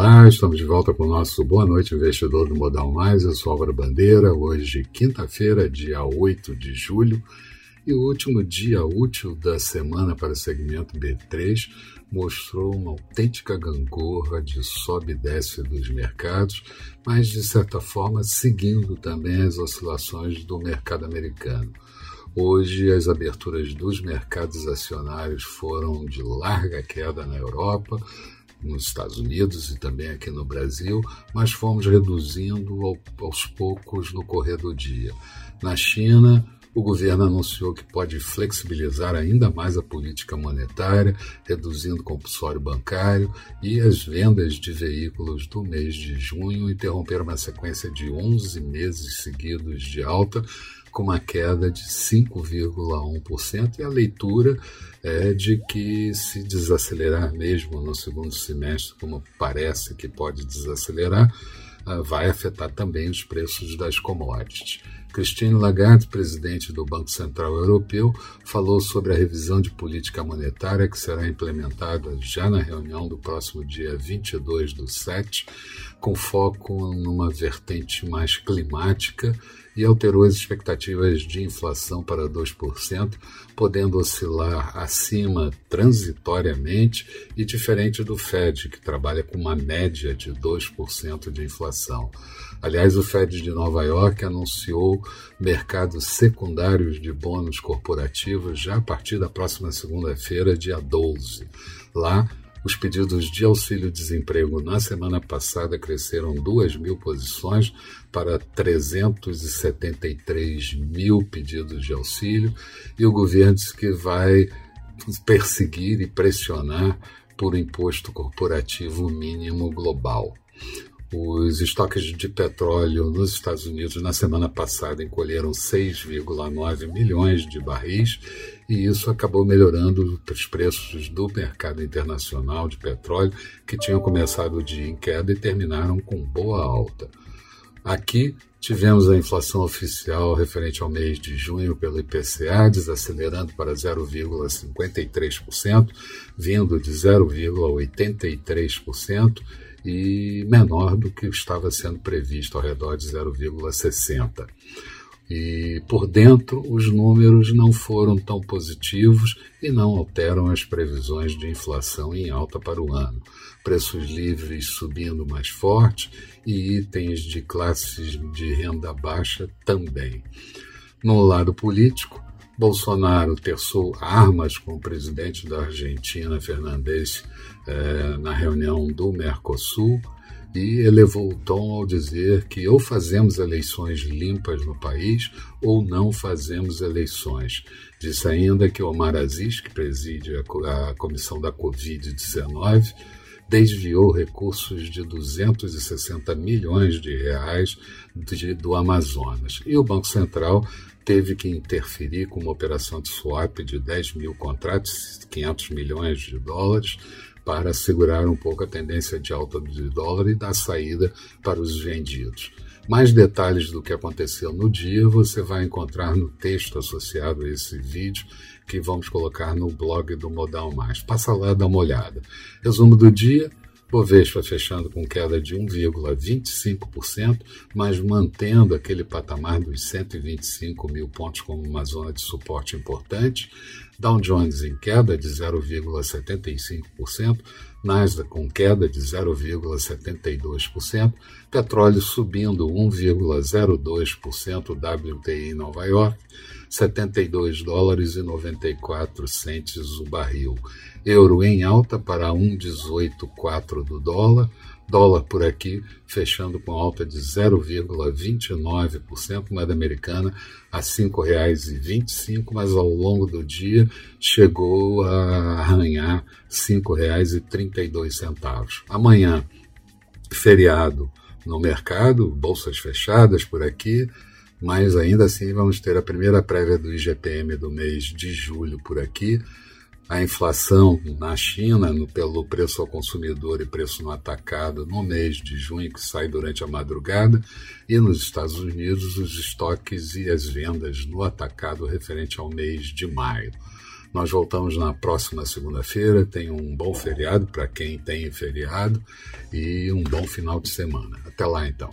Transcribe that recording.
Olá, estamos de volta com o nosso Boa Noite Investidor do Modal Mais. Eu sou Álvaro Bandeira, hoje, quinta-feira, dia 8 de julho, e o último dia útil da semana para o segmento B3 mostrou uma autêntica gangorra de sobe e desce dos mercados, mas de certa forma seguindo também as oscilações do mercado americano. Hoje, as aberturas dos mercados acionários foram de larga queda na Europa, nos Estados Unidos e também aqui no Brasil, mas fomos reduzindo aos poucos no correr do dia. Na China, o governo anunciou que pode flexibilizar ainda mais a política monetária, reduzindo o compulsório bancário, e as vendas de veículos do mês de junho interromperam uma sequência de 11 meses seguidos de alta, com uma queda de 5,1%, e a leitura é de que se desacelerar mesmo no segundo semestre, como parece que pode desacelerar, ah, vai afetar também os preços das commodities. Christine Lagarde, presidente do Banco Central Europeu, falou sobre a revisão de política monetária que será implementada já na reunião do próximo dia 22 do 7, com foco numa vertente mais climática e alterou as expectativas de inflação para 2%, podendo oscilar acima transitoriamente e diferente do Fed, que trabalha com uma média de 2% de inflação. Aliás, o Fed de Nova York anunciou mercados secundários de bônus corporativos já a partir da próxima segunda-feira, dia 12. Lá, os pedidos de auxílio-desemprego na semana passada cresceram 2 mil posições para 373 mil pedidos de auxílio, e o governo disse que vai perseguir e pressionar por imposto corporativo mínimo global. Os estoques de petróleo nos Estados Unidos na semana passada encolheram 6,9 milhões de barris e isso acabou melhorando os preços do mercado internacional de petróleo, que tinham começado o dia em queda e terminaram com boa alta. Aqui tivemos a inflação oficial referente ao mês de junho pelo IPCA desacelerando para 0,53%, vindo de 0,83% e menor do que estava sendo previsto, ao redor de 0,60. E por dentro, os números não foram tão positivos e não alteram as previsões de inflação em alta para o ano. Preços livres subindo mais forte e itens de classes de renda baixa também. No lado político, Bolsonaro terçou armas com o presidente da Argentina, Fernandes, eh, na reunião do Mercosul e elevou o tom ao dizer que ou fazemos eleições limpas no país ou não fazemos eleições. Disse ainda que Omar Aziz, que preside a, a comissão da Covid-19, desviou recursos de 260 milhões de reais de, do Amazonas. E o Banco Central teve que interferir com uma operação de swap de 10 mil contratos, 500 milhões de dólares, para segurar um pouco a tendência de alta do dólar e dar saída para os vendidos. Mais detalhes do que aconteceu no dia você vai encontrar no texto associado a esse vídeo que vamos colocar no blog do Modal Mais. Passa lá, dá uma olhada. Resumo do dia: Bovespa fechando com queda de 1,25%, mas mantendo aquele patamar dos 125 mil pontos como uma zona de suporte importante. Dow Jones em queda de 0,75%, Nasdaq com queda de 0,72%, petróleo subindo 1,02%, WTI em Nova York, 72 dólares e 94 centes o barril. Euro em alta para 1,184 do dólar. Dólar por aqui fechando com alta de 0,29%, moeda americana a R$ 5,25, mas ao longo do dia chegou a arranhar R$ 5,32. Amanhã, feriado no mercado, bolsas fechadas por aqui, mas ainda assim vamos ter a primeira prévia do IGPM do mês de julho por aqui. A inflação na China, no, pelo preço ao consumidor e preço no atacado no mês de junho, que sai durante a madrugada, e nos Estados Unidos, os estoques e as vendas no atacado referente ao mês de maio. Nós voltamos na próxima segunda-feira. Tenha um bom feriado para quem tem feriado e um bom final de semana. Até lá então.